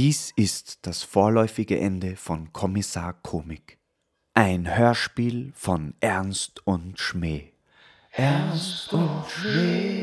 Dies ist das vorläufige Ende von Kommissar Komik. Ein Hörspiel von Ernst und Schmäh. Ernst und Schmäh.